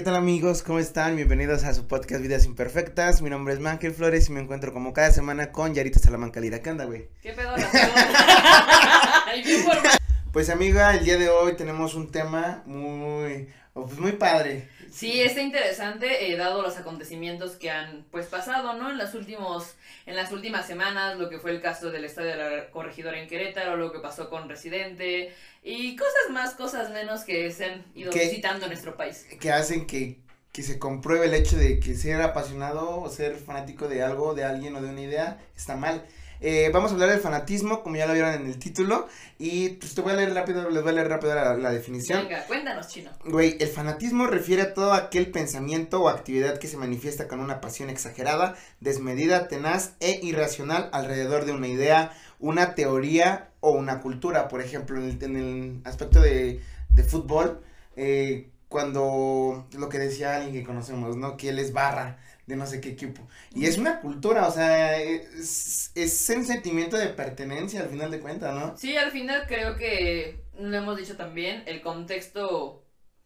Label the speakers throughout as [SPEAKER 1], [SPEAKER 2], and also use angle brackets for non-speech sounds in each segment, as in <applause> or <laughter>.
[SPEAKER 1] ¿Qué tal amigos? ¿Cómo están? Bienvenidos a su podcast Vidas Imperfectas. Mi nombre es Mankel Flores y me encuentro como cada semana con Yarita Salamanca Lira. ¿Qué onda, güey?
[SPEAKER 2] ¿Qué pedo. <laughs>
[SPEAKER 1] Pues amiga, el día de hoy tenemos un tema muy, pues muy padre.
[SPEAKER 2] Sí, está interesante, eh, dado los acontecimientos que han pues pasado, ¿no? En las últimos, en las últimas semanas, lo que fue el caso del estadio de la corregidora en Querétaro, lo que pasó con Residente, y cosas más, cosas menos que se han ido
[SPEAKER 1] ¿Qué?
[SPEAKER 2] visitando en nuestro país.
[SPEAKER 1] Que hacen que, que se compruebe el hecho de que ser apasionado o ser fanático de algo, de alguien o de una idea está mal. Eh, vamos a hablar del fanatismo, como ya lo vieron en el título. Y pues te voy a leer rápido, les voy a leer rápido la, la definición.
[SPEAKER 2] Venga, cuéntanos, chino.
[SPEAKER 1] Güey, el fanatismo refiere a todo aquel pensamiento o actividad que se manifiesta con una pasión exagerada, desmedida, tenaz e irracional alrededor de una idea, una teoría o una cultura. Por ejemplo, en el, en el aspecto de, de fútbol, eh, cuando lo que decía alguien que conocemos, ¿no? Que él es barra de no sé qué equipo. Y es una cultura, o sea, es, es un sentimiento de pertenencia al final de cuentas, ¿no?
[SPEAKER 2] Sí, al final creo que lo hemos dicho también, el contexto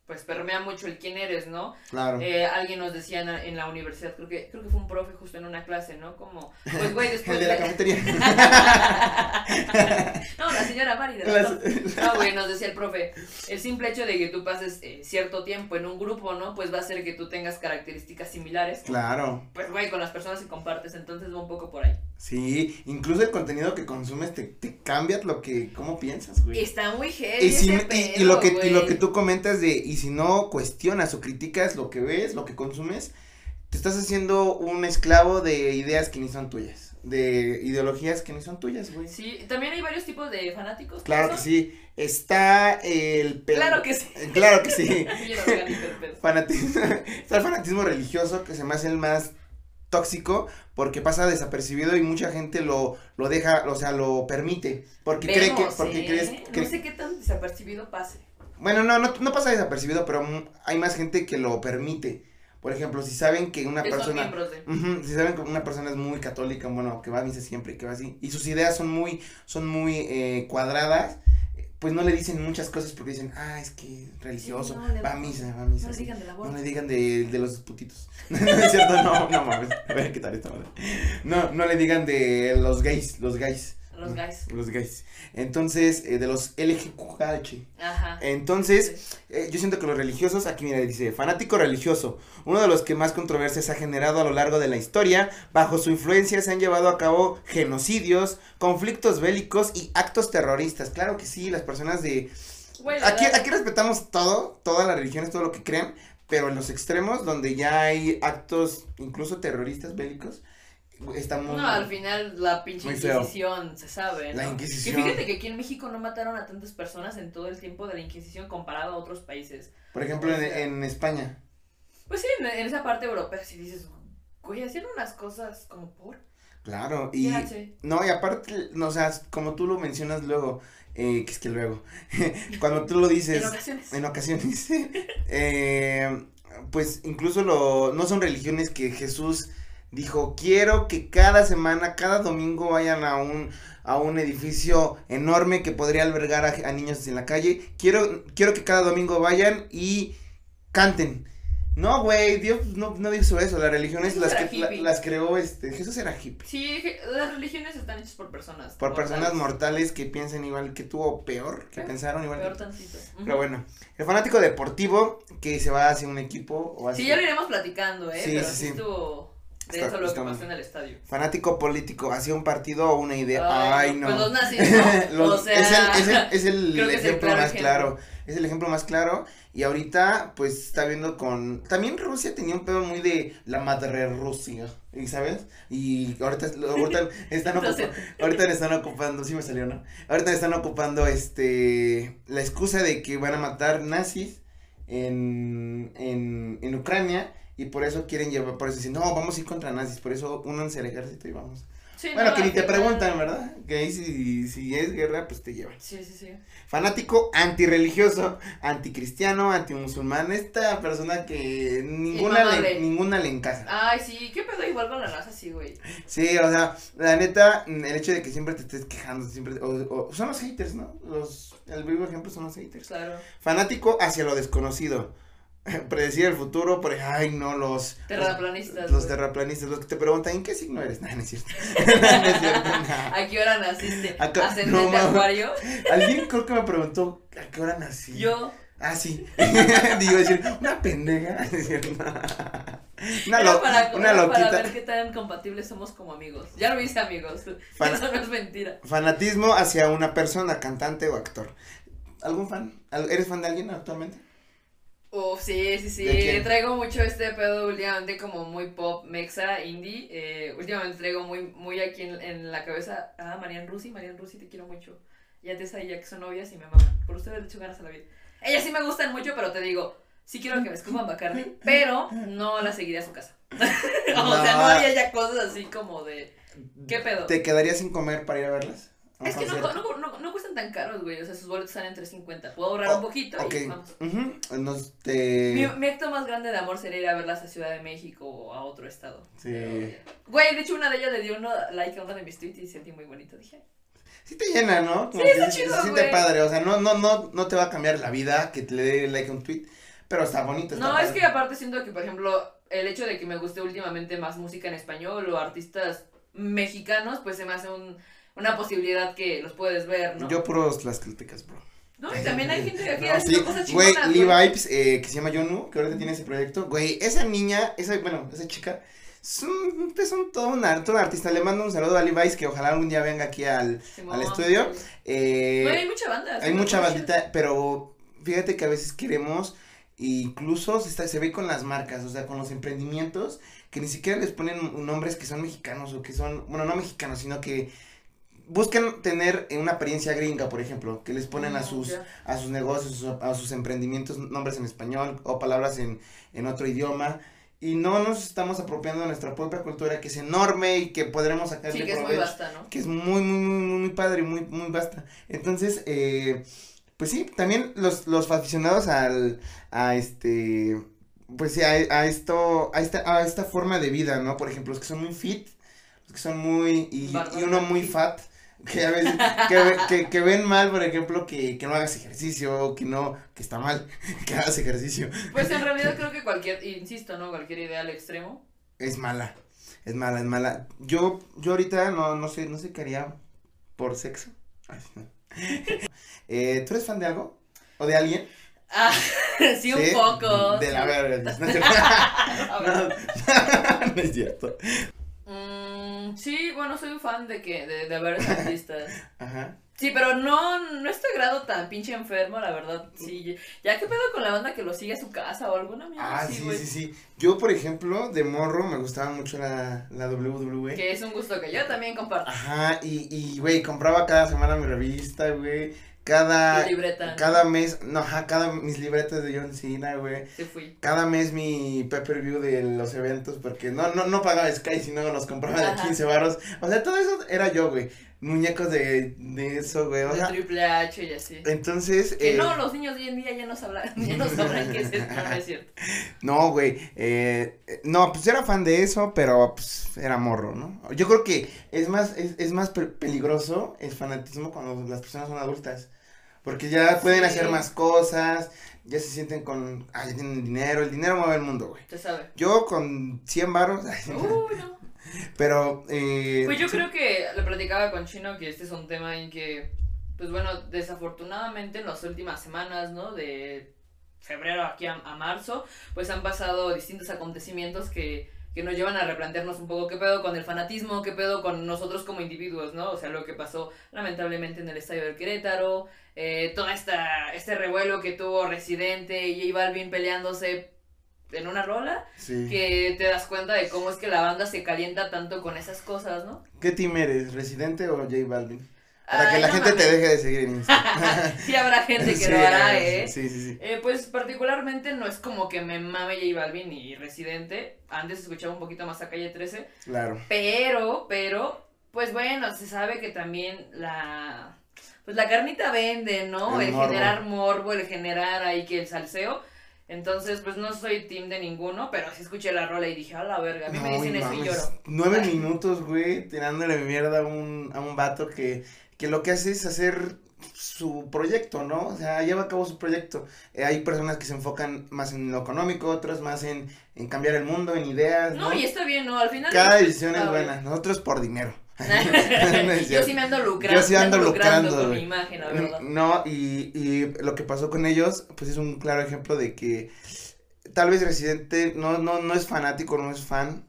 [SPEAKER 2] pues permea mucho el quién eres, ¿no?
[SPEAKER 1] Claro.
[SPEAKER 2] Eh, alguien nos decía en, la- en la universidad, creo que, creo que fue un profe justo en una clase, ¿no? Como, pues güey, <laughs> después
[SPEAKER 1] el de la cafetería. <laughs>
[SPEAKER 2] no, la señora Mari de la
[SPEAKER 1] Las-.
[SPEAKER 2] No, güey, nos decía el profe, el simple hecho de que tú pases eh, cierto tiempo en un grupo, ¿no? Pues va a hacer que tú tengas características similares.
[SPEAKER 1] claro.
[SPEAKER 2] Pues, güey, con las personas que compartes, entonces va un poco por ahí.
[SPEAKER 1] Sí, incluso el contenido que consumes te, te cambia lo que, cómo piensas, güey.
[SPEAKER 2] Está muy heavy
[SPEAKER 1] Y, si- y- y lo que, y lo que tú comentas de, y si no cuestionas o criticas lo que ves, lo que consumes, te estás haciendo un esclavo de ideas que ni son tuyas, de ideologías que ni son tuyas, güey.
[SPEAKER 2] Sí, también hay varios tipos de fanáticos.
[SPEAKER 1] Claro que sí, está el... pe-
[SPEAKER 2] Claro que sí. <laughs>
[SPEAKER 1] Claro que sí. <laughs>
[SPEAKER 2] Pedo.
[SPEAKER 1] Fanatismo, <laughs> está el fanatismo religioso que se me hace el más tóxico porque pasa desapercibido y mucha gente lo, lo deja, o sea, lo permite porque cree que, porque
[SPEAKER 2] ¿eh?
[SPEAKER 1] crees,
[SPEAKER 2] No sé qué tan desapercibido pase.
[SPEAKER 1] Bueno, no, no, no pasa desapercibido, pero hay más gente que lo permite. Por ejemplo, si saben que una
[SPEAKER 2] Que
[SPEAKER 1] persona... si saben que una persona es muy católica, bueno, que va a misa siempre, que va así, y sus ideas son muy, son muy eh, cuadradas, pues no le dicen muchas cosas porque dicen, ah, es que religioso,
[SPEAKER 2] Sí, no, le-
[SPEAKER 1] va a misa, va a misa.
[SPEAKER 2] No
[SPEAKER 1] sí".
[SPEAKER 2] digan de la
[SPEAKER 1] No le digan de, de los putitos. <laughs> no es cierto, no, no mames. A ver qué tal esta madre. No, no le digan de los gays, los gays.
[SPEAKER 2] Los guys.
[SPEAKER 1] Los gays. Entonces, eh, de los LGQH.
[SPEAKER 2] Ajá.
[SPEAKER 1] Entonces, eh, yo siento que los religiosos, aquí mira, dice, fanático religioso, uno de los que más controversias ha generado a lo largo de la historia, bajo su influencia se han llevado a cabo genocidios, conflictos bélicos y actos terroristas. Claro que sí, las personas de... Aquí, aquí respetamos todo, todas las religiones, todo lo que crean, pero en los extremos, donde ya hay actos incluso terroristas bélicos, está muy...
[SPEAKER 2] No, al final la pinche. Inquisición se sabe. ¿no?
[SPEAKER 1] La Inquisición.
[SPEAKER 2] Que fíjate que aquí en México no mataron a tantas personas en todo el tiempo de la Inquisición comparado a otros países.
[SPEAKER 1] Por ejemplo, en, en España.
[SPEAKER 2] Pues sí, en, en esa parte europea si dices, güey, hacían unas cosas como por.
[SPEAKER 1] Claro, y... No, y aparte, no, o sea, como tú lo mencionas luego, eh, que es que luego, <laughs> cuando tú lo dices
[SPEAKER 2] En ocasiones.
[SPEAKER 1] en ocasiones, <laughs> eh, pues incluso lo, no son religiones que Jesús dijo, quiero que cada semana, cada domingo vayan a un, a un edificio enorme que podría albergar a, a niños en la calle, quiero, quiero que cada domingo vayan y canten. No, güey, Dios no, no hizo eso, las religiones
[SPEAKER 2] Jesús
[SPEAKER 1] las, que, la- las creó, este, Jesús era hippie.
[SPEAKER 2] Sí, las religiones están hechas por personas.
[SPEAKER 1] Por personas
[SPEAKER 2] mortales.
[SPEAKER 1] que piensan igual que tú o peor, que pensaron igual
[SPEAKER 2] Peor
[SPEAKER 1] que
[SPEAKER 2] tantito.
[SPEAKER 1] Pero bueno, el fanático deportivo que se va hacia un equipo o hacia...
[SPEAKER 2] Sí, ya lo iremos platicando, ¿eh?
[SPEAKER 1] Sí,
[SPEAKER 2] pero
[SPEAKER 1] sí,
[SPEAKER 2] sí,
[SPEAKER 1] sí.
[SPEAKER 2] estuvo de
[SPEAKER 1] Está-
[SPEAKER 2] eso lo que pasó en el estadio.
[SPEAKER 1] Fanático político hacia un partido o una idea. Ay, no.
[SPEAKER 2] Pues los nazis, <laughs> ¿no?
[SPEAKER 1] Los-
[SPEAKER 2] o sea,
[SPEAKER 1] es el, es el, es el <laughs>
[SPEAKER 2] que es el
[SPEAKER 1] ejemplo más
[SPEAKER 2] ejemplo.
[SPEAKER 1] claro. Es el ejemplo más claro. Y ahorita, pues, está viendo con. También Rusia tenía un pedo muy de la madre Rusia. ¿Y sabes? Y ahorita, ahorita están <laughs> ocupando. Ahorita le están ocupando. Sí me salió, ¿no? Ahorita le están ocupando este. La excusa de que van a matar nazis en, en, en Ucrania. Y por eso quieren llevar. Por eso dicen, no, vamos a ir contra nazis. Por eso únanse al ejército y vamos.
[SPEAKER 2] Sí,
[SPEAKER 1] Bueno,
[SPEAKER 2] no,
[SPEAKER 1] que ni te preguntan, ¿verdad? Que ahí si, si es guerra, pues te llevan.
[SPEAKER 2] Sí, sí, sí.
[SPEAKER 1] Fanático antirreligioso, anticristiano, antimusulmán. Esta persona que ninguna le, ninguna le encaja.
[SPEAKER 2] Ay, sí, ¿qué pedo igual con la raza sí, güey?
[SPEAKER 1] Sí, o sea, la neta, el hecho de que siempre te estés quejando, siempre. O, o- son los haters, ¿no? Los, el vivo ejemplo son los haters.
[SPEAKER 2] Claro.
[SPEAKER 1] Fanático hacia lo desconocido. <laughs> predecir el futuro, por ay, no, los
[SPEAKER 2] terraplanistas.
[SPEAKER 1] Los, terraplanistas, los que te preguntan, ¿en qué signo eres? No, no es cierto. <laughs> <laughs> no es
[SPEAKER 2] cierto. ¿A qué hora naciste? ¿Ascendente no, acuario?
[SPEAKER 1] Alguien creo que me preguntó, ¿a qué hora nací?
[SPEAKER 2] Yo.
[SPEAKER 1] Ah, sí. Digo, decir, una pendeja.
[SPEAKER 2] una, lo, para, una loquita. Para ver qué tan compatibles somos como amigos. Ya lo hice amigos. Eso no es mentira.
[SPEAKER 1] Fanatismo hacia una persona, cantante o actor. ¿Algún fan? ¿Eres fan de alguien actualmente?
[SPEAKER 2] Uf, sí, sí, sí. Traigo mucho este pedo últimamente como muy pop, mexa, indie. Eh, últimamente traigo muy, muy aquí en, la cabeza. Ah, Marian Rusi, Marian Rusi, te quiero mucho. Ya te sabía que son novias y me maman. Por ustedes le hecho ganas a la vida. Ellas sí me gustan mucho, pero te digo, sí quiero que me escupan Bacardi, pero no la seguiría a su casa. <laughs> o sea, no haría ya cosas así como de. ¿Qué pedo?
[SPEAKER 1] ¿Te quedarías sin comer para ir a verlas?
[SPEAKER 2] Es que no, no, no, no, cuestan tan caros, güey. O sea, sus boletos están entre 50. Puedo ahorrar un poquito y vamos.
[SPEAKER 1] mi,
[SPEAKER 2] mi, acto más grande de amor sería ir a verlas a Ciudad de México o a otro estado.
[SPEAKER 1] Sí.
[SPEAKER 2] güey, de hecho, una de ellas le dio uno like a una de mis tweets y sentí muy bonito. Dije.
[SPEAKER 1] Sí te llena, ¿no?
[SPEAKER 2] sí, está chido,
[SPEAKER 1] Se siente padre. O sea, no, no, no, no te va a cambiar la vida que te le dé like a un tweet. Pero está bonito.
[SPEAKER 2] no, es que aparte siento que, por ejemplo, el hecho de que me guste últimamente más música en español o artistas mexicanos, pues se me hace un una posibilidad que los puedes ver, ¿no?
[SPEAKER 1] Yo puros las críticas, bro.
[SPEAKER 2] No, y también hay gente aquí no, sí. cosas
[SPEAKER 1] Güey, Lee Vibes, eh, que se llama Yonu, que ahorita tiene ese proyecto. Güey, esa niña, esa, bueno, esa chica, es un, es un todo, un, artista. Le mando un saludo a Lee Vibes, que ojalá algún día venga aquí al, al estudio.
[SPEAKER 2] Eh, güey, hay mucha banda.
[SPEAKER 1] Hay mucha bandita, pero fíjate que a veces queremos, incluso se, está, se ve con las marcas, o sea, con los emprendimientos, que ni siquiera les ponen nombres que son mexicanos o que son, bueno, no mexicanos, sino que buscan tener una apariencia gringa, por ejemplo, que les ponen a mm, sus a sus negocios, a sus emprendimientos nombres en español o palabras en, en otro idioma y no nos estamos apropiando de nuestra propia cultura que es enorme y que podremos sacar
[SPEAKER 2] sí, que es muy vasta, ¿no?
[SPEAKER 1] Que es muy muy muy muy padre, muy muy vasta. Entonces, eh, pues sí, también los los aficionados al a este pues sí, a, a esto a esta a esta forma de vida, ¿no? Por ejemplo, los que son muy fit, los que son muy y, y uno muy fat que a veces, que, que, ven mal, por ejemplo, que, que no hagas ejercicio, que no, que está mal, <laughs> que hagas ejercicio.
[SPEAKER 2] Pues en realidad <laughs> creo que cualquier, insisto, ¿no? Cualquier idea al extremo.
[SPEAKER 1] Es mala, es mala, es mala. Yo, yo ahorita no, no sé, no sé qué haría por sexo. <laughs> eh, ¿Tú eres fan de algo? ¿O de alguien?
[SPEAKER 2] Ah, sí, un poco.
[SPEAKER 1] De la verga. no es cierto.
[SPEAKER 2] Mm, sí, bueno, soy un fan de que, de, de varios <laughs> artistas. Ajá. Sí, pero no, no este grado tan pinche enfermo, la verdad, sí. Ya que pedo con la banda que lo sigue a su casa o alguna
[SPEAKER 1] mierda Ah, sí, sí, sí, Yo, por ejemplo, de morro me gustaba mucho la, la WWE.
[SPEAKER 2] Que es un gusto que yo también comparto.
[SPEAKER 1] Ajá, y, y, güey, compraba cada semana mi revista, güey cada cada mes, no, ajá, cada mis libretas de John Cena, güey.
[SPEAKER 2] Sí fui.
[SPEAKER 1] Cada mes mi pay-per-view de los eventos porque no no no pagaba Sky, sino los compraba de 15 barros. O sea, todo eso era yo, güey. Muñecos de, de eso, güey.
[SPEAKER 2] O sea, Triple H y así.
[SPEAKER 1] Entonces,
[SPEAKER 2] que no, los niños de hoy en día ya no sabrán, <laughs> ya no sabrán qué es esto, no es cierto. <laughs>
[SPEAKER 1] No, güey, eh, no, pues era fan de eso, pero pues era morro, ¿no? Yo creo que es más, es, es más peligroso el fanatismo cuando las personas son adultas. Porque ya pueden hacer más cosas, ya se sienten con, ah, ya tienen dinero, el dinero mueve el mundo, güey.
[SPEAKER 2] Se sabe.
[SPEAKER 1] Yo con 100 baros. <laughs>
[SPEAKER 2] Uy, no.
[SPEAKER 1] Pero, eh.
[SPEAKER 2] Pues yo creo que le platicaba con Chino que este es un tema en que, pues bueno, desafortunadamente en las últimas semanas, ¿no? De febrero aquí a, a marzo, pues han pasado distintos acontecimientos que que nos llevan a replantearnos un poco qué pedo con el fanatismo, qué pedo con nosotros como individuos, ¿no? O sea, lo que pasó lamentablemente en el estadio del Querétaro, eh, todo esta, este revuelo que tuvo Residente y J Balvin peleándose en una rola, que te das cuenta de cómo es que la banda se calienta tanto con esas cosas, ¿no?
[SPEAKER 1] ¿Qué team eres, Residente o J Balvin? Para que la gente te deje de seguir en Instagram. <laughs>
[SPEAKER 2] sí, habrá gente que lo hará, ¿eh?
[SPEAKER 1] Sí, sí,
[SPEAKER 2] sí. Eh, pues particularmente no es como que me mame J Balvin y Residente. Antes escuchaba un poquito más a Calle 13.
[SPEAKER 1] Claro.
[SPEAKER 2] Pero, pero, pues bueno, se sabe que también la. Pues la carnita vende, ¿no? El, generar morbo, el generar ahí que el salseo. Entonces, pues no soy team de ninguno, pero sí escuché la rola y dije, a la verga, a mí me dicen eso y lloro.
[SPEAKER 1] Nueve minutos, güey, tirándole mierda a un, a un vato que que lo que hace es hacer su proyecto, ¿no? O sea, lleva a cabo su proyecto. Eh, hay personas que se enfocan más en lo económico, otras más en, en cambiar el mundo, en ideas, ¿no?
[SPEAKER 2] No, y está bien, ¿no? Al final.
[SPEAKER 1] Cada decisión es buena, nosotros por dinero. <laughs>
[SPEAKER 2] Yo sí me ando lucrando.
[SPEAKER 1] Yo sí ando lucrando,
[SPEAKER 2] con mi imagen, la verdad.
[SPEAKER 1] No, y, y lo que pasó con ellos, pues es un claro ejemplo de que tal vez Residente no, no, no es fanático, no es fan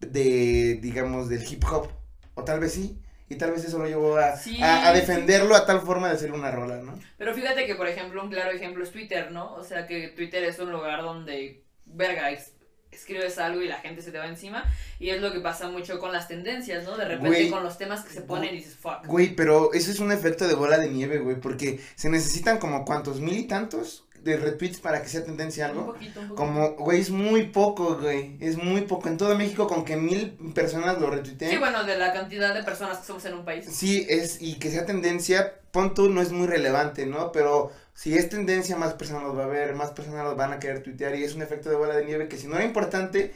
[SPEAKER 1] de, digamos, del hip hop. O tal vez sí. Y tal vez eso lo llevó a,
[SPEAKER 2] Sí,
[SPEAKER 1] a, defenderlo a tal forma de hacer una rola, ¿no?
[SPEAKER 2] Pero fíjate que, por ejemplo, un claro ejemplo es Twitter, ¿no? O sea, que Twitter es un lugar donde, verga, es- escribes algo y la gente se te va encima. Y es lo que pasa mucho con las tendencias, ¿no? De repente
[SPEAKER 1] Güey.
[SPEAKER 2] con los temas que se ponen y dices, fuck.
[SPEAKER 1] Güey, pero eso es un efecto de bola de nieve, güey, porque se necesitan como cuantos mil y tantos de retweets para que sea tendencia
[SPEAKER 2] Un
[SPEAKER 1] algo.
[SPEAKER 2] poquito, un poquito.
[SPEAKER 1] Como, güey, es muy poco, güey, es muy poco. En todo México con que mil personas lo retuiteen.
[SPEAKER 2] Sí, bueno, de la cantidad de personas que somos en un país.
[SPEAKER 1] Sí, es, y que sea tendencia, pon tú, no es muy relevante, ¿no? Pero si es tendencia, más personas los va a ver, más personas los van a querer tuitear, y es un efecto de bola de nieve que si no era importante,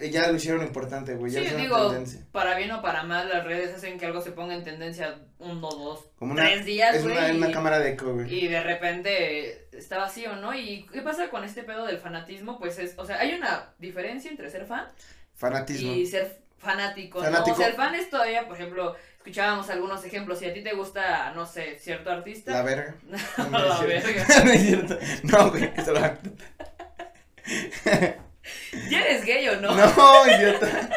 [SPEAKER 1] eh, ya lo hicieron importante, güey, ya
[SPEAKER 2] Sí, digo,
[SPEAKER 1] tendencia.
[SPEAKER 2] para bien o para mal, las redes hacen que algo se ponga en tendencia uno, dos,
[SPEAKER 1] Como una,
[SPEAKER 2] tres días,
[SPEAKER 1] es
[SPEAKER 2] güey.
[SPEAKER 1] una,
[SPEAKER 2] y-
[SPEAKER 1] una cámara de eco, güey.
[SPEAKER 2] Y de repente está vacío, ¿no? ¿Y qué pasa con este pedo del fanatismo? Pues es, o sea, hay una diferencia entre ser fan
[SPEAKER 1] Fanatismo.
[SPEAKER 2] y ser fanático,
[SPEAKER 1] Fanático.
[SPEAKER 2] ¿no? Ser fan es todavía, por ejemplo, escuchábamos algunos ejemplos, si a ti te gusta, no sé, cierto artista.
[SPEAKER 1] La verga. <laughs>
[SPEAKER 2] La
[SPEAKER 1] es cierto.
[SPEAKER 2] verga. <laughs>
[SPEAKER 1] no es cierto. No, güey, eso lo <laughs>
[SPEAKER 2] ¿Ya eres gay o no?
[SPEAKER 1] No, idiota.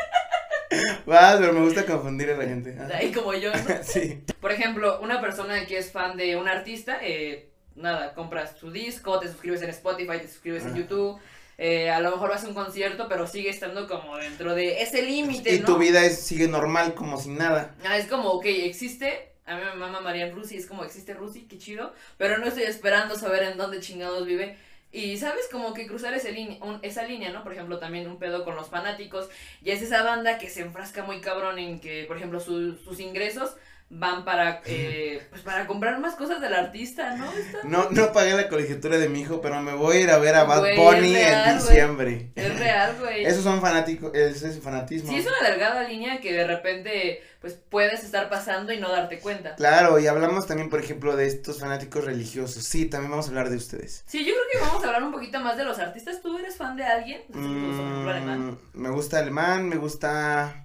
[SPEAKER 1] Vas, pero me gusta confundir a la gente. Ah,
[SPEAKER 2] Ahí como yo, ¿no?
[SPEAKER 1] Sí.
[SPEAKER 2] Por ejemplo, una persona que es fan de un artista, eh, nada, compras tu disco, te suscribes en Spotify, te suscribes en. YouTube, eh, a lo mejor vas a un concierto, pero sigue estando como dentro de ese límite,
[SPEAKER 1] Y
[SPEAKER 2] ¿no?
[SPEAKER 1] tu vida es, sigue normal, como sin nada.
[SPEAKER 2] Ah, es como, ok, existe, a mí me mama Marian Rusi, es como existe Rusi, qué chido, pero no estoy esperando saber en dónde chingados vive. Y sabes, como que cruzar ese línea, un- esa línea, ¿no? Por ejemplo, también un pedo con los fanáticos. Y es esa banda que se enfrasca muy cabrón en que, por ejemplo, su- sus ingresos van para, <laughs> eh, pues para comprar más cosas del artista, ¿no? Está-
[SPEAKER 1] No, no pagué la colegiatura de mi hijo, pero me voy a ir a ver a Bad
[SPEAKER 2] Güey,
[SPEAKER 1] Bunny
[SPEAKER 2] es real,
[SPEAKER 1] en diciembre.
[SPEAKER 2] Es real, güey. <laughs>
[SPEAKER 1] Esos son fanáticos, ese es fanatismo.
[SPEAKER 2] Sí, es una delgada línea que de repente, pues puedes estar pasando y no darte cuenta.
[SPEAKER 1] Claro, y hablamos también, por ejemplo, de estos fanáticos religiosos. Sí, también vamos a hablar de ustedes.
[SPEAKER 2] Sí, yo creo que vamos a hablar un poquito más de los artistas. ¿Tú eres fan de alguien? Alemán.
[SPEAKER 1] Mm, me gusta alemán, me gusta.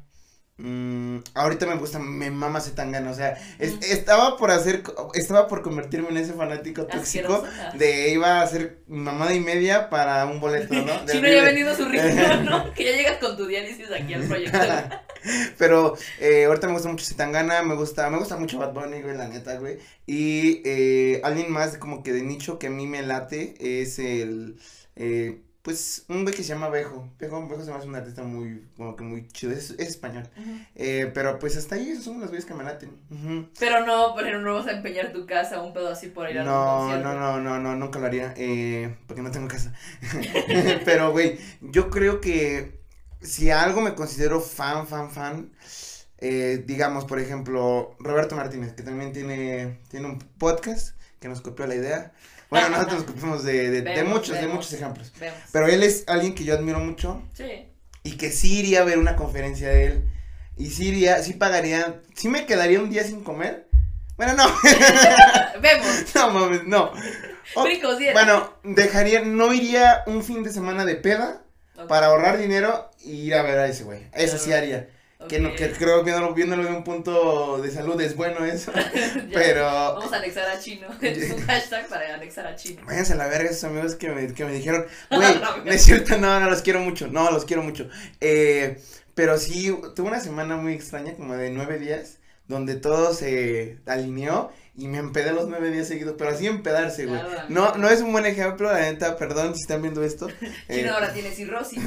[SPEAKER 1] Mm, ahorita me gusta, me mama Zetangana, o sea, es- estaba por hacer, estaba por convertirme en ese fanático tóxico de iba a hacer mamada y media para un boleto, ¿no?
[SPEAKER 2] Si no ya ha
[SPEAKER 1] Vive.
[SPEAKER 2] vendido su riñón, ¿no? <laughs> Que ya llegas con tu diálisis aquí al proyecto. <laughs>
[SPEAKER 1] Pero eh, ahorita me gusta mucho Zetangana, me gusta, me gusta mucho Bad Bunny, güey, la neta, güey. Y eh, alguien más como que de nicho que a mí me late es el, eh, pues, un güey que se llama Bejo. Bejo, Bejo se me hace un artista muy, como que muy chido, es, es español. Eh, pero pues hasta ahí esos son los güeyes que me laten.
[SPEAKER 2] Pero no, pero no vas a empeñar tu casa un pedo así por ir a
[SPEAKER 1] No, no, no, no, no, nunca lo haría, eh, porque no tengo casa. <laughs> Pero, güey, yo creo que si algo me considero fan, fan, fan, eh, digamos, por ejemplo, Roberto Martínez, que también tiene, tiene un podcast que nos copió la idea. Bueno, nosotros nos copiamos de, de, de
[SPEAKER 2] Vemos,
[SPEAKER 1] muchos, de muchos ejemplos.
[SPEAKER 2] Vemos.
[SPEAKER 1] Pero él es alguien que yo admiro mucho
[SPEAKER 2] Sí.
[SPEAKER 1] y que sí iría a ver una conferencia de él. Y sí iría, sí pagaría, sí me quedaría un día sin comer. Bueno, no, <laughs>
[SPEAKER 2] Vemos. <laughs>
[SPEAKER 1] no mames, no. O- bueno, dejaría, no iría un fin de semana de peda para ahorrar dinero y ir a ver a ese güey. Eso sí haría. Que, no, que creo, viéndolo, viéndolo de un punto de salud es bueno eso. <laughs> Pero
[SPEAKER 2] Vamos a anexar a chino. <laughs> Es un hashtag para anexar a chino.
[SPEAKER 1] váyanse a la verga esos amigos que me, que me dijeron, <laughs> güey,
[SPEAKER 2] No,
[SPEAKER 1] no es cierto, no, no, los quiero mucho, no, los quiero mucho. Eh, pero sí, tuve una semana muy extraña, como de nueve días, donde todo se alineó y me empedé los nueve días seguidos, pero así empedarse, güey.
[SPEAKER 2] Claro,
[SPEAKER 1] No, no es un buen ejemplo, la neta, perdón si están viendo esto. Eh,
[SPEAKER 2] Chino ahora tiene cirrosis.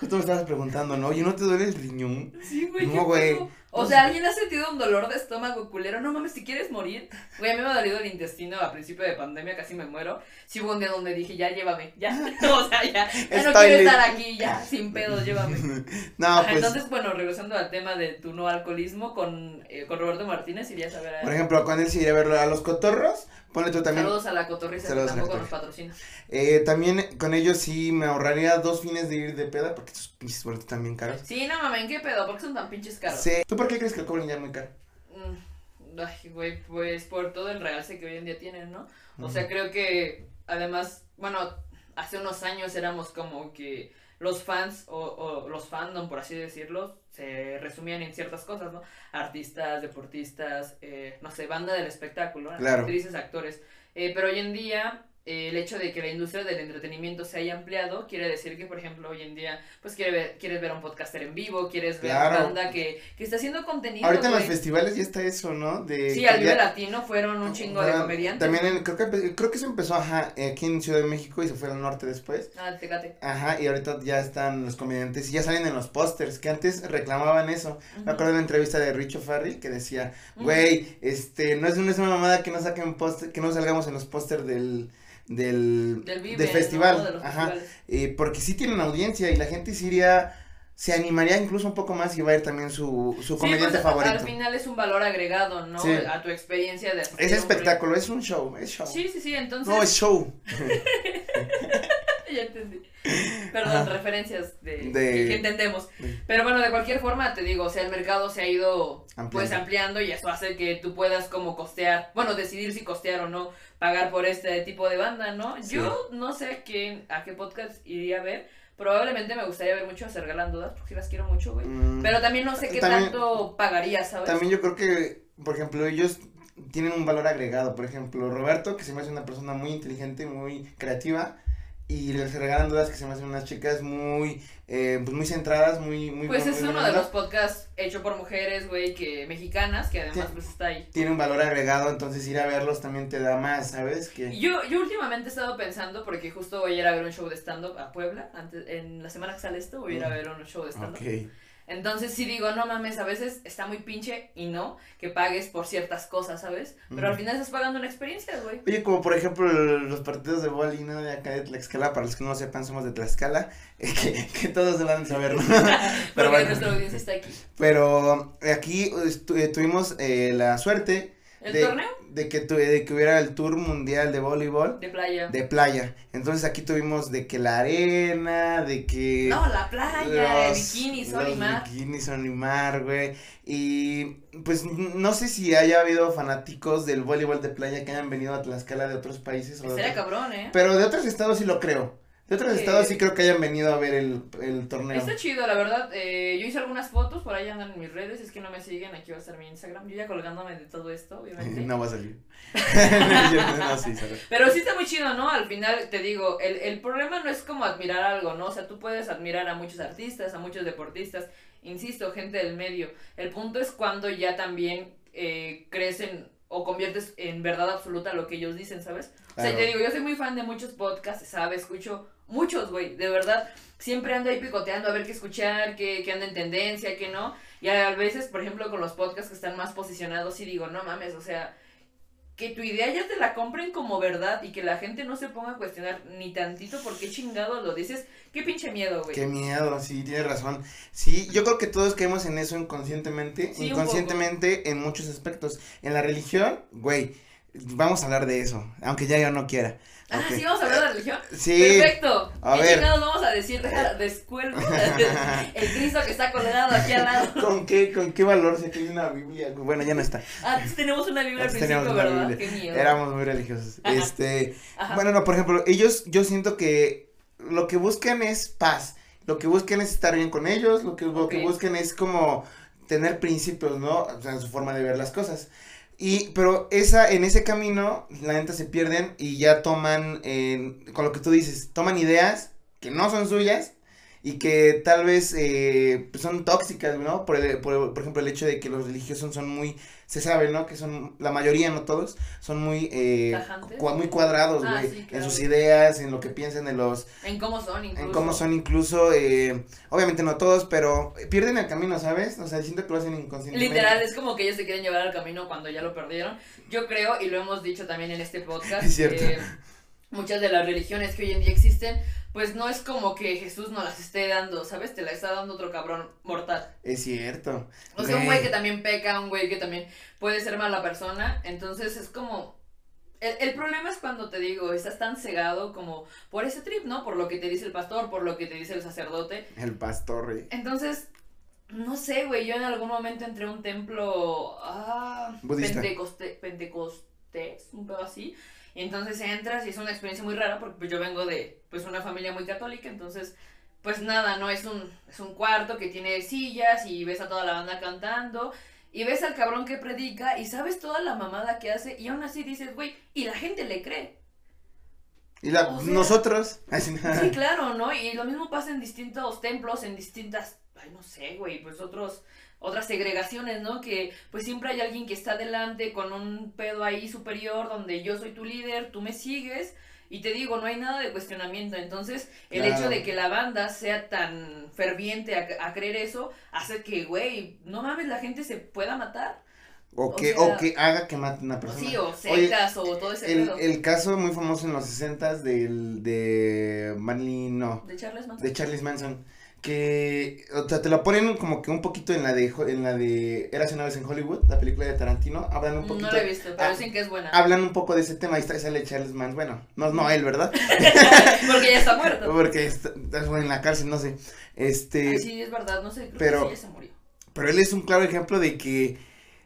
[SPEAKER 1] Justo me estabas preguntando, ¿no? Oye, ¿no te duele el riñón?
[SPEAKER 2] Sí, güey.
[SPEAKER 1] No,
[SPEAKER 2] ¿qué
[SPEAKER 1] güey.
[SPEAKER 2] pedo? O sea, ¿alguien ha sentido un dolor de estómago culero? No mames, si quieres morir. Güey, a mí me ha dolido el intestino a principio de pandemia, casi me muero. Sí hubo un día donde dije, ya, llévame, ya. <laughs> o sea, ya, ya no quiero estar aquí, ya, sin pedos, llévame. <laughs>
[SPEAKER 1] No, pues,
[SPEAKER 2] Entonces, bueno, regresando al tema de tu no alcoholismo con, eh, con Roberto Martínez, irías a ver a
[SPEAKER 1] por ejemplo, con él sí iría a verlo a los cotorros, ponle tú también.
[SPEAKER 2] Saludos a la cotorriza
[SPEAKER 1] Saludos a
[SPEAKER 2] que tampoco nos patrocina.
[SPEAKER 1] Eh, también con ellos sí me ahorraría dos fines de ir de peda, porque estos pinches boletos están bien caros.
[SPEAKER 2] Sí, no mames, ¿qué pedo? ¿Por qué son tan pinches caros?
[SPEAKER 1] Sí. ¿Tú por qué crees que el cobran ya muy caro?
[SPEAKER 2] Mm, Ay, güey, pues por todo el realce que hoy en día tienen, ¿no? O sea, creo que además, bueno, hace unos años éramos como que los fans o, o, los fandom, por así decirlo, se resumían en ciertas cosas, ¿no? Artistas, deportistas, eh, no sé, banda del espectáculo, actrices, actores. Eh, pero hoy en día el hecho de que la industria del entretenimiento se haya ampliado quiere decir que, por ejemplo, hoy en día, pues quiere ver, quieres ver a un podcaster en vivo, quieres ver a una banda que, que está haciendo contenido.
[SPEAKER 1] Ahorita en los festivales ya está eso, ¿no?
[SPEAKER 2] De sí, al nivel latino fueron un chingo de comediantes.
[SPEAKER 1] También creo que creo que se empezó ajá, aquí en Ciudad de México y se fue al norte después.
[SPEAKER 2] Ah, fíjate.
[SPEAKER 1] Ajá, y ahorita ya están los comediantes y ya salen en los pósters, que antes reclamaban eso. Me acuerdo de una entrevista de Richo Farri que decía, güey, este, no es, una mamada que no saquen póster, que no salgamos en los pósters del del, del, festival. Ajá. Eh, porque sí tienen audiencia y la gente sí iría, se animaría incluso un poco más y va a ir también su, su comediante pues, favorito.
[SPEAKER 2] Al final es un valor agregado, ¿no? A tu experiencia de
[SPEAKER 1] Es espectáculo, es un show, es show.
[SPEAKER 2] Sí, sí, sí, entonces.
[SPEAKER 1] No, es show. <laughs>
[SPEAKER 2] ya entendí. Perdón, referencias de, que entendemos. Pero bueno, de cualquier forma, te digo, o sea, el mercado se ha ido ampliando. pues ampliando y eso hace que tú puedas como costear, bueno, decidir si costear o no pagar por este tipo de banda, ¿no? Yo no sé a qué, a qué podcast iría a ver. Probablemente me gustaría ver mucho a Sergal Dudas, porque sí las quiero mucho, güey. Mm, Pero también no sé qué tanto pagaría, ¿sabes?
[SPEAKER 1] También yo creo que, por ejemplo, ellos tienen un valor agregado. Por ejemplo, Roberto, que se me hace una persona muy inteligente, muy creativa y les regalan dudas que se me hacen unas chicas muy, eh, pues muy centradas, muy, muy
[SPEAKER 2] Pues es uno de los podcasts hecho por mujeres, güey, que mexicanas, que además pues está ahí.
[SPEAKER 1] Tiene un valor agregado, entonces ir a verlos también te da más, ¿sabes?
[SPEAKER 2] Que... Yo, yo últimamente he estado pensando, porque justo voy a ir a ver un show de stand-up a Puebla, antes, en la semana que sale esto, voy a ir a ver un show de stand-up. Okay. Entonces sí digo, no mames, a veces está muy pinche y no que pagues por ciertas cosas, ¿sabes? Pero al final estás pagando una experiencia, güey.
[SPEAKER 1] Oye, como por ejemplo los partidos de boli, ¿no? De acá de Tlaxcala, para los que no lo sepan, somos de Tlaxcala, <laughs> que, que todos se van a saber, ¿no? <laughs> <laughs>
[SPEAKER 2] Pero bueno, nuestra audiencia está aquí.
[SPEAKER 1] Pero aquí eh, tuvimos eh, la suerte
[SPEAKER 2] ¿El de, torneo?
[SPEAKER 1] De que, de que hubiera el Tour Mundial de Voleibol.
[SPEAKER 2] De playa.
[SPEAKER 1] De playa. Entonces aquí tuvimos de que la arena, de que...
[SPEAKER 2] No, la playa, los, bikini, sol y mar.
[SPEAKER 1] Bikini, sol y mar, güey. Y pues no sé si haya habido fanáticos del voleibol de playa que hayan venido a Tlaxcala de otros países.
[SPEAKER 2] Sería cabrón, ¿eh?
[SPEAKER 1] Pero de otros estados sí lo creo. De otros estados sí creo que hayan venido a ver el, el torneo.
[SPEAKER 2] Está chido, la verdad. Eh, yo hice algunas fotos, por ahí andan en mis redes. Es que no me siguen, aquí va a estar mi Instagram. Yo ya colgándome de todo esto, obviamente. <laughs>
[SPEAKER 1] no va a salir. <laughs> <laughs>
[SPEAKER 2] Pero sí está muy chido, ¿no? Al final te digo, el, el problema no es como admirar algo, ¿no? O sea, tú puedes admirar a muchos artistas, a muchos deportistas, insisto, gente del medio. El punto es cuando ya también eh, crecen o conviertes en verdad absoluta lo que ellos dicen, ¿sabes? O sea, te digo, yo soy muy fan de muchos podcasts, ¿sabes? Escucho Muchos, güey, de verdad. Siempre ando ahí picoteando a ver qué escuchar, qué, qué anda en tendencia, qué no. Y a veces, por ejemplo, con los podcasts que están más posicionados, y digo, no mames, o sea, que tu idea ya te la compren como verdad y que la gente no se ponga a cuestionar ni tantito por qué chingado lo dices. Qué pinche miedo, güey.
[SPEAKER 1] Qué miedo, sí, tienes razón. Sí, yo creo que todos caemos en eso inconscientemente, inconscientemente en muchos aspectos. En la religión, güey, vamos a hablar de eso, aunque ya yo no quiera.
[SPEAKER 2] Ah, sí, vamos a hablar de religión.
[SPEAKER 1] Sí.
[SPEAKER 2] Perfecto. A ver. vamos a decir? Descuelgo <laughs> el Cristo que está colgado aquí al lado.
[SPEAKER 1] ¿Con qué, con qué valor se tiene una Biblia? Bueno, ya no está.
[SPEAKER 2] Ah, tenemos una Biblia al principio, ¿verdad? Qué miedo.
[SPEAKER 1] Éramos muy religiosos. Este, bueno, no, por ejemplo, ellos, yo siento que lo que buscan es paz. Lo que buscan es estar bien con ellos, lo que, lo que buscan es como tener principios, ¿no? O sea, en su forma de ver las cosas. Y, pero esa, en ese camino, la neta se pierden y ya toman, con lo que tú dices, toman ideas que no son suyas y que tal vez eh, pues son tóxicas, ¿no? Por, el, por, por, ejemplo, el hecho de que los religiosos son muy, se sabe, ¿no? Que son, la mayoría, no todos, son muy, eh, muy cuadrados, ah, güey, en sus ideas, en lo que piensan, en los...
[SPEAKER 2] En cómo son
[SPEAKER 1] incluso. En cómo son incluso, eh, obviamente no todos, pero pierden el camino, ¿sabes? O sea, siento que lo hacen inconscientemente.
[SPEAKER 2] Literal, es como que ellos se quieren llevar al camino cuando ya lo perdieron. Yo creo, y lo hemos dicho también en este podcast, <laughs>
[SPEAKER 1] es cierto.
[SPEAKER 2] muchas de las religiones que hoy en día existen pues no es como que Jesús nos las esté dando, ¿sabes? Te la está dando otro cabrón mortal.
[SPEAKER 1] Es cierto.
[SPEAKER 2] O sea, un güey que también peca, un güey que también puede ser mala persona. Entonces es como. El, problema es cuando te digo, estás tan cegado como por ese trip, ¿no? Por lo que te dice el pastor, por lo que te dice el sacerdote.
[SPEAKER 1] El pastor,
[SPEAKER 2] Entonces, No sé, güey, yo en algún momento entré a un templo ah,
[SPEAKER 1] Budista.
[SPEAKER 2] pentecoste- pentecostés, un pedo así. Y entonces entras y es una experiencia muy rara porque yo vengo de pues una familia muy católica, entonces pues nada, no es un es un cuarto que tiene sillas y ves a toda la banda cantando y ves al cabrón que predica y sabes toda la mamada que hace y aún así dices, güey, y la gente le cree.
[SPEAKER 1] Y la,
[SPEAKER 2] O sea-
[SPEAKER 1] nosotros.
[SPEAKER 2] Sí, claro, ¿no? Y lo mismo pasa en distintos templos, en distintas, ay, no sé, güey, pues otros, otras segregaciones, ¿no? Que pues siempre hay alguien que está adelante con un pedo ahí superior donde yo soy tu líder, tú me sigues. Y te digo, no hay nada de cuestionamiento. Entonces, el
[SPEAKER 1] Claro.
[SPEAKER 2] hecho de que la banda sea tan ferviente a, a creer eso, hace que, güey, no mames, la gente se pueda matar.
[SPEAKER 1] O
[SPEAKER 2] o
[SPEAKER 1] que,
[SPEAKER 2] sea-
[SPEAKER 1] o que haga que mate una
[SPEAKER 2] O
[SPEAKER 1] persona.
[SPEAKER 2] sí, o
[SPEAKER 1] Oye,
[SPEAKER 2] sectas, o todo ese
[SPEAKER 1] el,
[SPEAKER 2] pedo.
[SPEAKER 1] el caso muy famoso en los 60 del de Marilyn, no,
[SPEAKER 2] De Charles Manson.
[SPEAKER 1] de Charles Manson, que, o sea, te lo ponen como que un poquito en la de, en la de Eras una vez en Hollywood, la película de Tarantino, hablan un poquito,
[SPEAKER 2] No la he visto, pero
[SPEAKER 1] ah,
[SPEAKER 2] dicen que es buena.
[SPEAKER 1] hablan un poco de ese tema, y está, sale Charles Manson, bueno, no, no él, ¿verdad? <laughs>
[SPEAKER 2] Porque ya está muerto.
[SPEAKER 1] Porque está, está en la cárcel, no sé, este,
[SPEAKER 2] Ay, sí, es verdad, no sé, creo
[SPEAKER 1] pero-
[SPEAKER 2] que sí, ya se murió.
[SPEAKER 1] Pero él es un claro ejemplo de que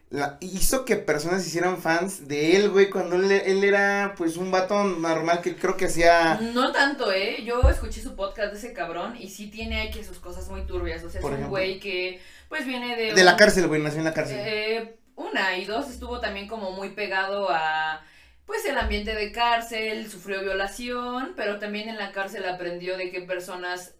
[SPEAKER 1] la, hizo que personas hicieran fans de él, güey, cuando él, él era pues un vato normal que creo que hacía...
[SPEAKER 2] No tanto, ¿eh? Yo escuché su podcast de ese cabrón y sí tiene ahí que sus cosas muy turbias. O sea,
[SPEAKER 1] Por
[SPEAKER 2] es un güey que pues viene de...
[SPEAKER 1] De la cárcel, güey, nació en la cárcel.
[SPEAKER 2] Eh, una y dos, estuvo también como muy pegado a pues el ambiente de cárcel, sufrió violación, pero también en la cárcel aprendió de qué personas,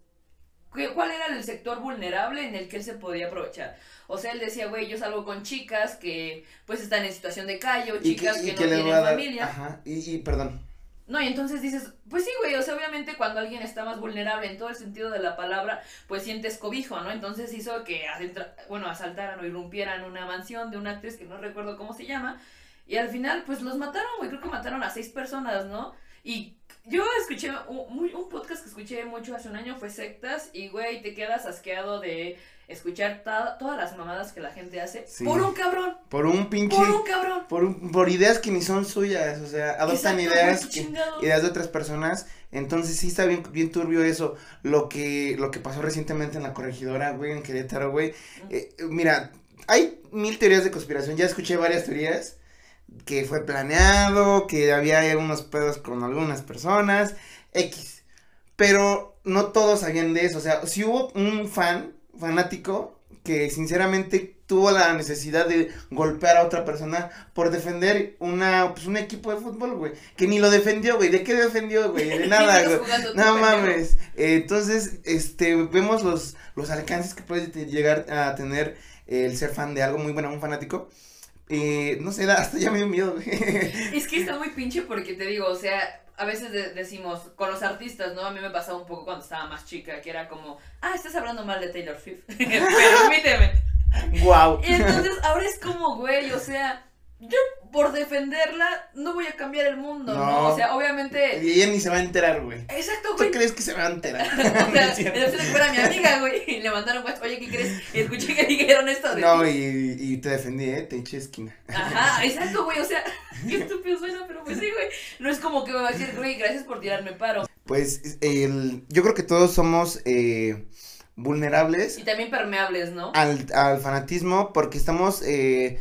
[SPEAKER 2] cuál era el sector vulnerable en el que él se podía aprovechar. O sea, él decía, güey, yo salgo con chicas que pues están en situación de calle o
[SPEAKER 1] y
[SPEAKER 2] chicas que,
[SPEAKER 1] y
[SPEAKER 2] no tienen
[SPEAKER 1] dar-
[SPEAKER 2] familia.
[SPEAKER 1] Ajá, y, y perdón.
[SPEAKER 2] No, y entonces dices, pues sí, güey, o sea, obviamente cuando alguien está más vulnerable en todo el sentido de la palabra, pues sientes cobijo, ¿no? Entonces hizo que, adentra- bueno, asaltaran o irrumpieran una mansión de una actriz que no recuerdo cómo se llama, y al final, pues los mataron, güey, creo que mataron a seis personas, ¿no? Y yo escuché, un, muy- un podcast que escuché mucho hace un año fue Sectas, y, güey, te quedas asqueado de escuchar todas las mamadas que la gente hace
[SPEAKER 1] Sí.
[SPEAKER 2] por un cabrón,
[SPEAKER 1] Por un pinche...
[SPEAKER 2] por un cabrón.
[SPEAKER 1] Por, un- por ideas que ni son suyas, o sea, adoptan
[SPEAKER 2] Exacto,
[SPEAKER 1] ideas, que- ideas de otras personas, entonces sí está bien, bien turbio eso, lo que, lo que pasó recientemente en la corregidora, güey, en Querétaro, güey, eh, mira, hay mil teorías de conspiración, ya escuché varias teorías, que fue planeado, que había unos pedos con algunas personas, X, pero no todos sabían de eso, o sea, si hubo un fan, fanático, que sinceramente tuvo la necesidad de golpear a otra persona por defender una, pues un equipo de fútbol, güey, que ni lo defendió, güey, ¿de qué defendió, güey? De <laughs> nada, güey. No mames. Eh, entonces, este, vemos los, los alcances que puede llegar a tener el ser fan de algo muy bueno, un fanático. Eh, no sé, hasta ya me dio miedo. <laughs>
[SPEAKER 2] Es que está muy pinche porque te digo, o sea, a veces de- decimos con los artistas, ¿no? A mí me pasaba un poco cuando estaba más chica, que era como, ah, estás hablando mal de Taylor Swift. <laughs> Permíteme.
[SPEAKER 1] Wow.
[SPEAKER 2] Y entonces ahora es como, güey, o sea, yo por defenderla no voy a cambiar el mundo, ¿no?
[SPEAKER 1] No.
[SPEAKER 2] O sea, obviamente.
[SPEAKER 1] Y ella ni se va a enterar, güey.
[SPEAKER 2] Exacto,
[SPEAKER 1] ¿Tú
[SPEAKER 2] güey.
[SPEAKER 1] crees que se va a enterar? <laughs>
[SPEAKER 2] O
[SPEAKER 1] No
[SPEAKER 2] sea,
[SPEAKER 1] es cierto.
[SPEAKER 2] yo que fuera mi amiga, güey, y le mandaron WhatsApp, oye, ¿qué crees? Escuché que dijeron esto de
[SPEAKER 1] No, y, y te defendí, eh, te eché esquina.
[SPEAKER 2] Ajá, exacto, güey, o sea, qué estúpido suena, pero pues sí, güey. No es como que me va a decir, güey, gracias por tirarme paro.
[SPEAKER 1] Pues el, yo creo que todos somos eh, vulnerables
[SPEAKER 2] Y también permeables, ¿no?
[SPEAKER 1] al, al fanatismo porque estamos, eh,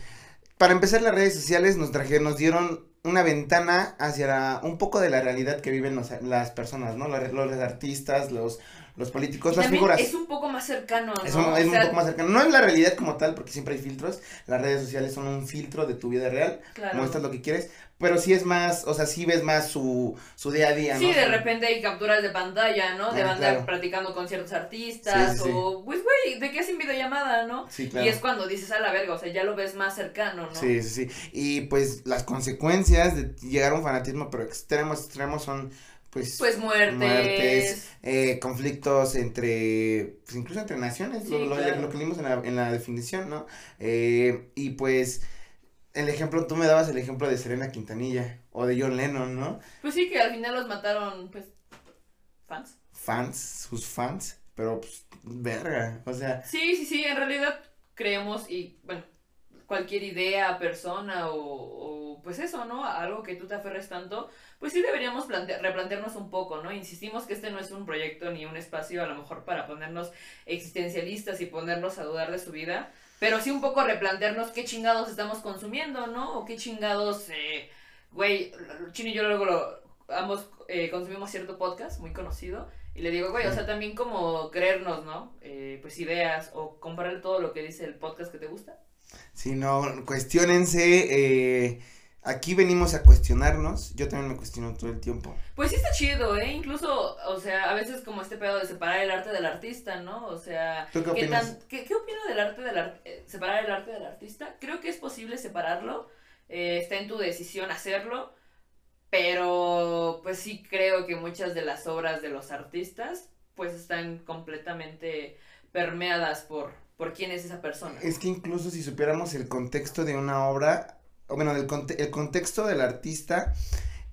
[SPEAKER 1] para empezar las redes sociales nos trajeron, nos dieron una ventana hacia la- un poco de la realidad que viven los- las personas, ¿no? Los, los artistas, los, los políticos,
[SPEAKER 2] Y
[SPEAKER 1] las figuras.
[SPEAKER 2] es un poco más cercano, ¿no?
[SPEAKER 1] Es, un,
[SPEAKER 2] O
[SPEAKER 1] es un poco más cercano. No es la realidad como tal, porque siempre hay filtros. Las redes sociales son un filtro de tu vida real.
[SPEAKER 2] claro.
[SPEAKER 1] Muestras lo que quieres. Pero sí es más, o sea, sí ves más su, su día a día,
[SPEAKER 2] Sí,
[SPEAKER 1] ¿no?
[SPEAKER 2] de repente hay capturas de pantalla, ¿no? De
[SPEAKER 1] Ah,
[SPEAKER 2] banda
[SPEAKER 1] claro.
[SPEAKER 2] platicando con ciertos artistas
[SPEAKER 1] Sí, sí, sí.
[SPEAKER 2] o, pues, güey, ¿de qué hacen videollamada, no?
[SPEAKER 1] Sí, claro.
[SPEAKER 2] Y es cuando dices a la verga, o sea, ya lo ves más cercano, ¿no?
[SPEAKER 1] Sí, sí, sí. Y pues las consecuencias de llegar a un fanatismo, pero extremos, extremos son, pues,
[SPEAKER 2] Pues muertes.
[SPEAKER 1] Muertes. eh, conflictos entre, pues incluso entre naciones,
[SPEAKER 2] Sí,
[SPEAKER 1] lo,
[SPEAKER 2] claro.
[SPEAKER 1] lo que leímos en la, en la definición, ¿no? Eh, y pues, el ejemplo, tú me dabas el ejemplo de Serena Quintanilla o de John Lennon, ¿no?
[SPEAKER 2] Pues sí, que al final los mataron, pues, fans.
[SPEAKER 1] Fans, sus fans, pero pues, verga, o sea,
[SPEAKER 2] Sí, sí, sí, en realidad creemos y, bueno, cualquier idea, persona o, o, pues eso, ¿no? Algo que tú te aferres tanto, pues sí deberíamos replantearnos un poco, ¿no? Insistimos que este no es un proyecto ni un espacio a lo mejor para ponernos existencialistas y ponernos a dudar de su vida, pero sí un poco replantearnos qué chingados estamos consumiendo, ¿no? O qué chingados, eh, güey, Chino y yo luego lo, ambos eh, consumimos cierto podcast muy conocido y le digo, güey, o sea, también como creernos, ¿no? Eh, pues ideas o comparar todo lo que dice el podcast que te gusta.
[SPEAKER 1] Sí, no, cuestionense, eh, aquí venimos a cuestionarnos, yo también me cuestiono todo el tiempo.
[SPEAKER 2] Pues sí está chido, ¿eh? Incluso, o sea, a veces como este pedo de separar el arte del artista, ¿no? O sea,
[SPEAKER 1] qué, opinas?
[SPEAKER 2] ¿qué, ¿qué, opino del arte del eh, separar el arte del artista? Creo que es posible separarlo, eh, está en tu decisión hacerlo, pero pues sí creo que muchas de las obras de los artistas pues están completamente permeadas por, por quién es esa persona.
[SPEAKER 1] Es que incluso si supiéramos el contexto de una obra, o bueno, el, el contexto del artista,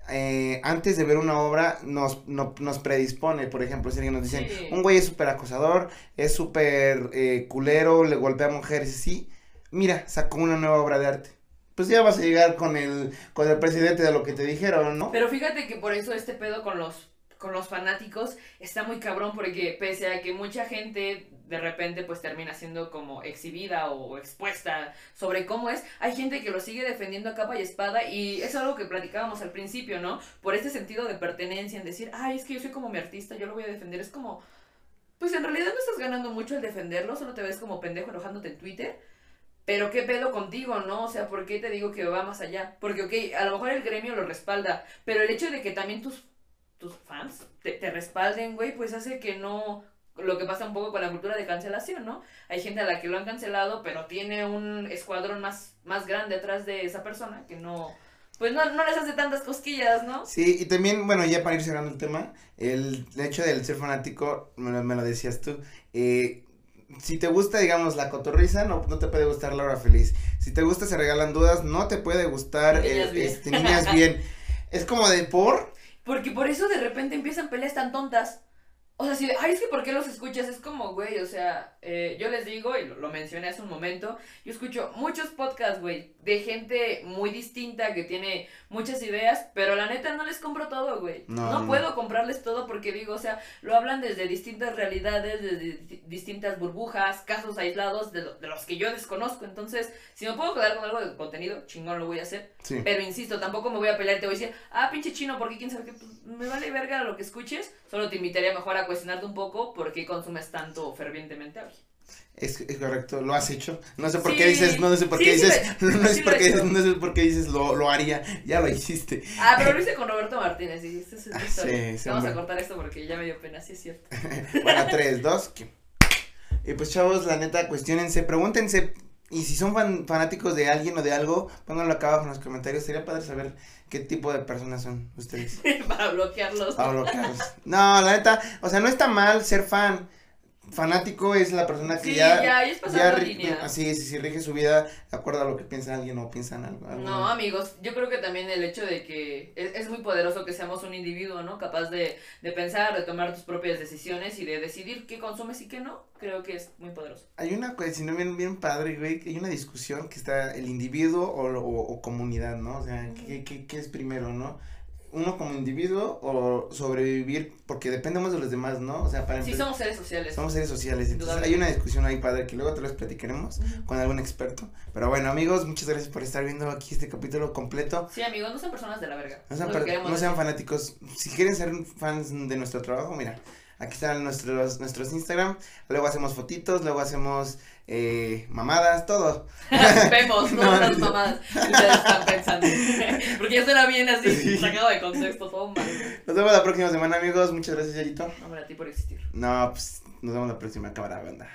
[SPEAKER 1] eh, antes de ver una obra nos, nos predispone, por ejemplo, si alguien nos dice, un güey es súper acosador, es súper eh, culero, le golpea a mujeres, sí, mira, sacó una nueva obra de arte pues ya vas a llegar con el, con el presidente de lo que te dijeron, ¿no?
[SPEAKER 2] Pero fíjate que por eso este pedo con los, con los fanáticos está muy cabrón, porque pese a que mucha gente de repente pues termina siendo como exhibida o expuesta sobre cómo es, hay gente que lo sigue defendiendo a capa y espada y es algo que platicábamos al principio, ¿no? Por este sentido de pertenencia, en decir, ay, es que yo soy como mi artista, yo lo voy a defender, es como, pues en realidad no estás ganando mucho el defenderlo, solo te ves como pendejo enojándote en Twitter pero qué pedo contigo, ¿no? O sea, ¿por qué te digo que va más allá? Porque, ok, a lo mejor el gremio lo respalda, pero el hecho de que también tus, tus fans te, te respalden, güey, pues hace que no... Lo que pasa un poco con la cultura de cancelación, ¿no? Hay gente a la que lo han cancelado, pero tiene un escuadrón más, más grande atrás de esa persona que no pues no, no les hace tantas cosquillas, ¿no?
[SPEAKER 1] Sí, y también, bueno, ya para ir cerrando el tema, el hecho del ser fanático, me lo, me lo decías tú, eh, si te gusta, digamos, la cotorriza, no, no te puede gustar la hora feliz. Si te gusta Se Regalan Dudas, no te puede gustar
[SPEAKER 2] Niñas
[SPEAKER 1] eh,
[SPEAKER 2] bien.
[SPEAKER 1] Este, Niñas Bien. <laughs> Es como de por.
[SPEAKER 2] Porque por eso de repente empiezan peleas tan tontas. O sea, si, ay, es que ¿por qué los escuchas? Es como, güey, o sea, eh, yo les digo, y lo, lo, mencioné hace un momento, yo escucho muchos podcasts, güey, de gente muy distinta que tiene muchas ideas, pero la neta no les compro todo, güey. No, no, puedo comprarles todo porque digo, o sea, lo hablan desde distintas realidades, desde distintas burbujas, casos aislados de, lo, de, los que yo desconozco. Entonces, si me puedo quedar con algo de contenido, chingón lo voy a hacer.
[SPEAKER 1] Sí.
[SPEAKER 2] Pero insisto, tampoco me voy a pelear y te voy a decir, ah, pinche chino, porque quién sabe qué, pues, me vale verga lo que escuches. Solo te invitaría mejor a cuestionarte un poco por qué consumes tanto fervientemente hoy.
[SPEAKER 1] Es, es, correcto, lo has hecho. No sé por sí. qué dices, no sé por qué dices,
[SPEAKER 2] sí,
[SPEAKER 1] no, sé por qué, no sé por qué dices lo, lo haría, ya lo hiciste.
[SPEAKER 2] Ah, pero lo <laughs> hice con Roberto Martínez y es
[SPEAKER 1] Ah,
[SPEAKER 2] historia. Vamos a cortar esto porque ya me dio pena, sí es cierto. <laughs>
[SPEAKER 1] bueno, tres, dos, ¿qué? Y pues chavos, la neta, cuestionense, pregúntense, y si son fan, fanáticos de alguien o de algo, pónganlo acá abajo en los comentarios, sería padre saber qué tipo de personas son ustedes. <laughs>
[SPEAKER 2] Para bloquearlos.
[SPEAKER 1] Para bloquearlos. No, la neta, o sea, no está mal ser fan fanático es la persona que
[SPEAKER 2] sí,
[SPEAKER 1] ya,
[SPEAKER 2] ya, es
[SPEAKER 1] ya
[SPEAKER 2] la línea.
[SPEAKER 1] así es, si rige su vida de acuerdo a lo que piensa alguien o piensan algo.
[SPEAKER 2] No, amigos, yo creo que también el hecho de que es, es, muy poderoso que seamos un individuo, ¿no? Capaz de, de pensar, de tomar tus propias decisiones y de decidir qué consumes y qué no, creo que es muy poderoso.
[SPEAKER 1] Hay una cuestión bien, bien padre, güey, hay una discusión que está el individuo o, o, o comunidad, ¿no? O sea, ¿qué, qué, ¿qué es primero, no? Uno como individuo o sobrevivir, porque dependemos de los demás, ¿no? O sea, para
[SPEAKER 2] Sí, somos seres sociales.
[SPEAKER 1] Somos seres sociales, entonces hay una discusión ahí padre que luego te los platicaremos uh -huh. con algún experto. Pero bueno, amigos, muchas gracias por estar viendo aquí este capítulo completo.
[SPEAKER 2] Sí, amigos, no sean personas de la verga.
[SPEAKER 1] No sean, no sean fanáticos. Si quieren ser fans de nuestro trabajo, mira, aquí están nuestros, nuestros Instagram, luego hacemos fotitos, luego hacemos eh, mamadas, todo. <laughs>
[SPEAKER 2] Vemos todas no, <laughs> las mamadas que ustedes están pensando. <laughs> Porque ya suena bien así, sí. sacado de contexto, todo mal.
[SPEAKER 1] Nos vemos la próxima semana, amigos. Muchas gracias, Yarito.
[SPEAKER 2] Hombre, a ti por existir.
[SPEAKER 1] No, pues nos vemos la próxima cámara, banda.